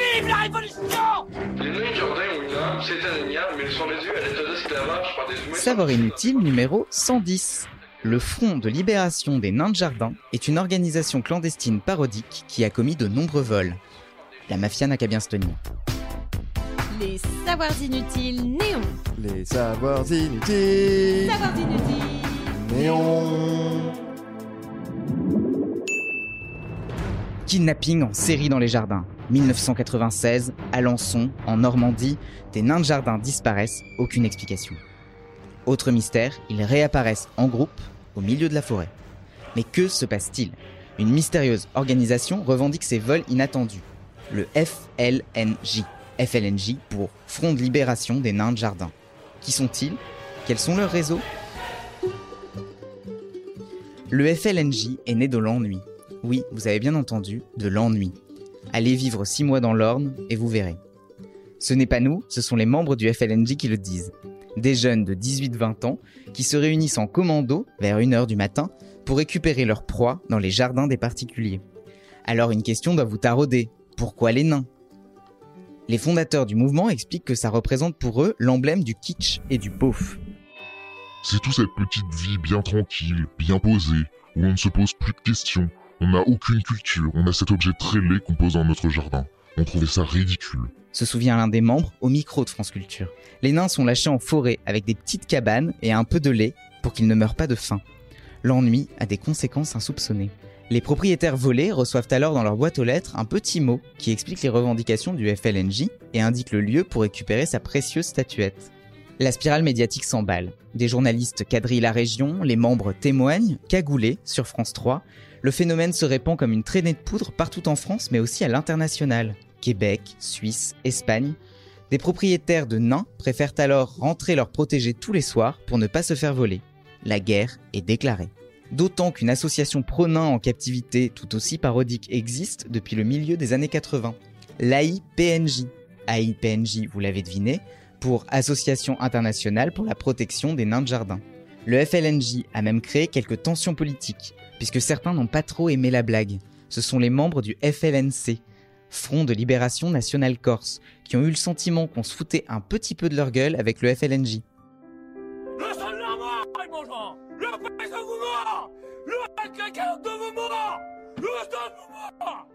Vive la révolution Les ont une âme, c'est indéniable, mais ils sont réduits à l'état d'esclavage par des humains. Savoir inutile numéro 110. Le Front de libération des nains de jardin est une organisation clandestine parodique qui a commis de nombreux vols. La mafia n'a qu'à bien se tenir. Les savoirs inutiles néons. Les savoirs inutiles. Savoirs inutiles. Néon. Kidnapping en série dans les jardins. 1996, Alençon, en Normandie, des nains de jardin disparaissent, aucune explication. Autre mystère, ils réapparaissent en groupe au milieu de la forêt. Mais que se passe-t-il? Une mystérieuse organisation revendique ces vols inattendus. Le FLNJ. FLNJ pour Front de Libération des Nains de Jardin. Qui sont-ils? Quels sont leurs réseaux? Le FLNJ est né de l'ennui. Oui, vous avez bien entendu, de l'ennui. Allez vivre six mois dans l'Orne et vous verrez. Ce n'est pas nous, ce sont les membres du FLNJ qui le disent. Des jeunes de 18-20 ans qui se réunissent en commando vers 1h du matin pour récupérer leur proie dans les jardins des particuliers. Alors une question doit vous tarauder. Pourquoi les nains? Les fondateurs du mouvement expliquent que ça représente pour eux l'emblème du kitsch et du beauf. C'est tout cette petite vie bien tranquille, bien posée, où on ne se pose plus de questions. On n'a aucune culture, on a cet objet très laid qu'on pose dans notre jardin. On trouvait ça ridicule. se souvient l'un des membres au micro de France Culture. Les nains sont lâchés en forêt avec des petites cabanes et un peu de lait pour qu'ils ne meurent pas de faim. L'ennui a des conséquences insoupçonnées. Les propriétaires volés reçoivent alors dans leur boîte aux lettres un petit mot qui explique les revendications du FLNJ et indique le lieu pour récupérer sa précieuse statuette. La spirale médiatique s'emballe. Des journalistes quadrillent la région, les membres témoignent, cagoulés sur France 3. Le phénomène se répand comme une traînée de poudre partout en France mais aussi à l'international. Québec, Suisse, Espagne. Des propriétaires de nains préfèrent alors rentrer leur protégés tous les soirs pour ne pas se faire voler. La guerre est déclarée. D'autant qu'une association pro-nains en captivité tout aussi parodique existe depuis le milieu des années 80. L'AIPNJ. AIPNJ, vous l'avez deviné, pour Association internationale pour la protection des nains de jardin. Le FLNJ a même créé quelques tensions politiques, puisque certains n'ont pas trop aimé la blague. Ce sont les membres du FLNC, Front de Libération Nationale Corse, qui ont eu le sentiment qu'on se foutait un petit peu de leur gueule avec le FLNJ. Le sang de la mort, mon gens Le pays de vous mort Le quelqu'un de vous mort Le sang de vous mort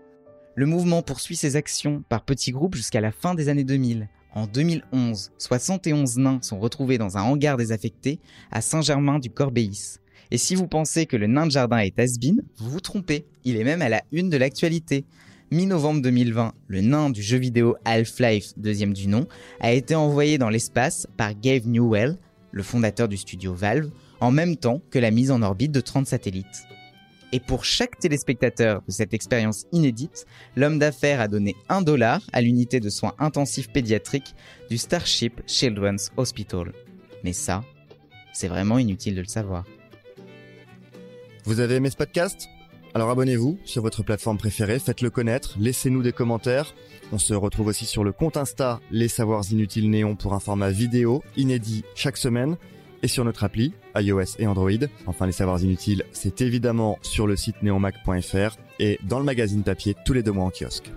Le mouvement poursuit ses actions par petits groupes jusqu'à la fin des années 2000. En 2011, 71 nains sont retrouvés dans un hangar désaffecté à Saint-Germain-du-Corbéis. Et si vous pensez que le nain de jardin est has vous vous trompez. Il est même à la une de l'actualité. Mi-novembre 2020, le nain du jeu vidéo Half-Life, deuxième du nom, a été envoyé dans l'espace par Gabe Newell, le fondateur du studio Valve, en même temps que la mise en orbite de 30 satellites. Et pour chaque téléspectateur de cette expérience inédite, l'homme d'affaires a donné un dollar à l'unité de soins intensifs pédiatriques du Starship Children's Hospital. Mais ça, c'est vraiment inutile de le savoir. Vous avez aimé ce podcast? Alors abonnez-vous sur votre plateforme préférée, faites-le connaître, laissez-nous des commentaires. On se retrouve aussi sur le compte Insta Les Savoirs Inutiles Néon pour un format vidéo inédit chaque semaine et sur notre appli iOS et Android. Enfin, Les Savoirs Inutiles, c'est évidemment sur le site neonmac.fr et dans le magazine papier tous les deux mois en kiosque.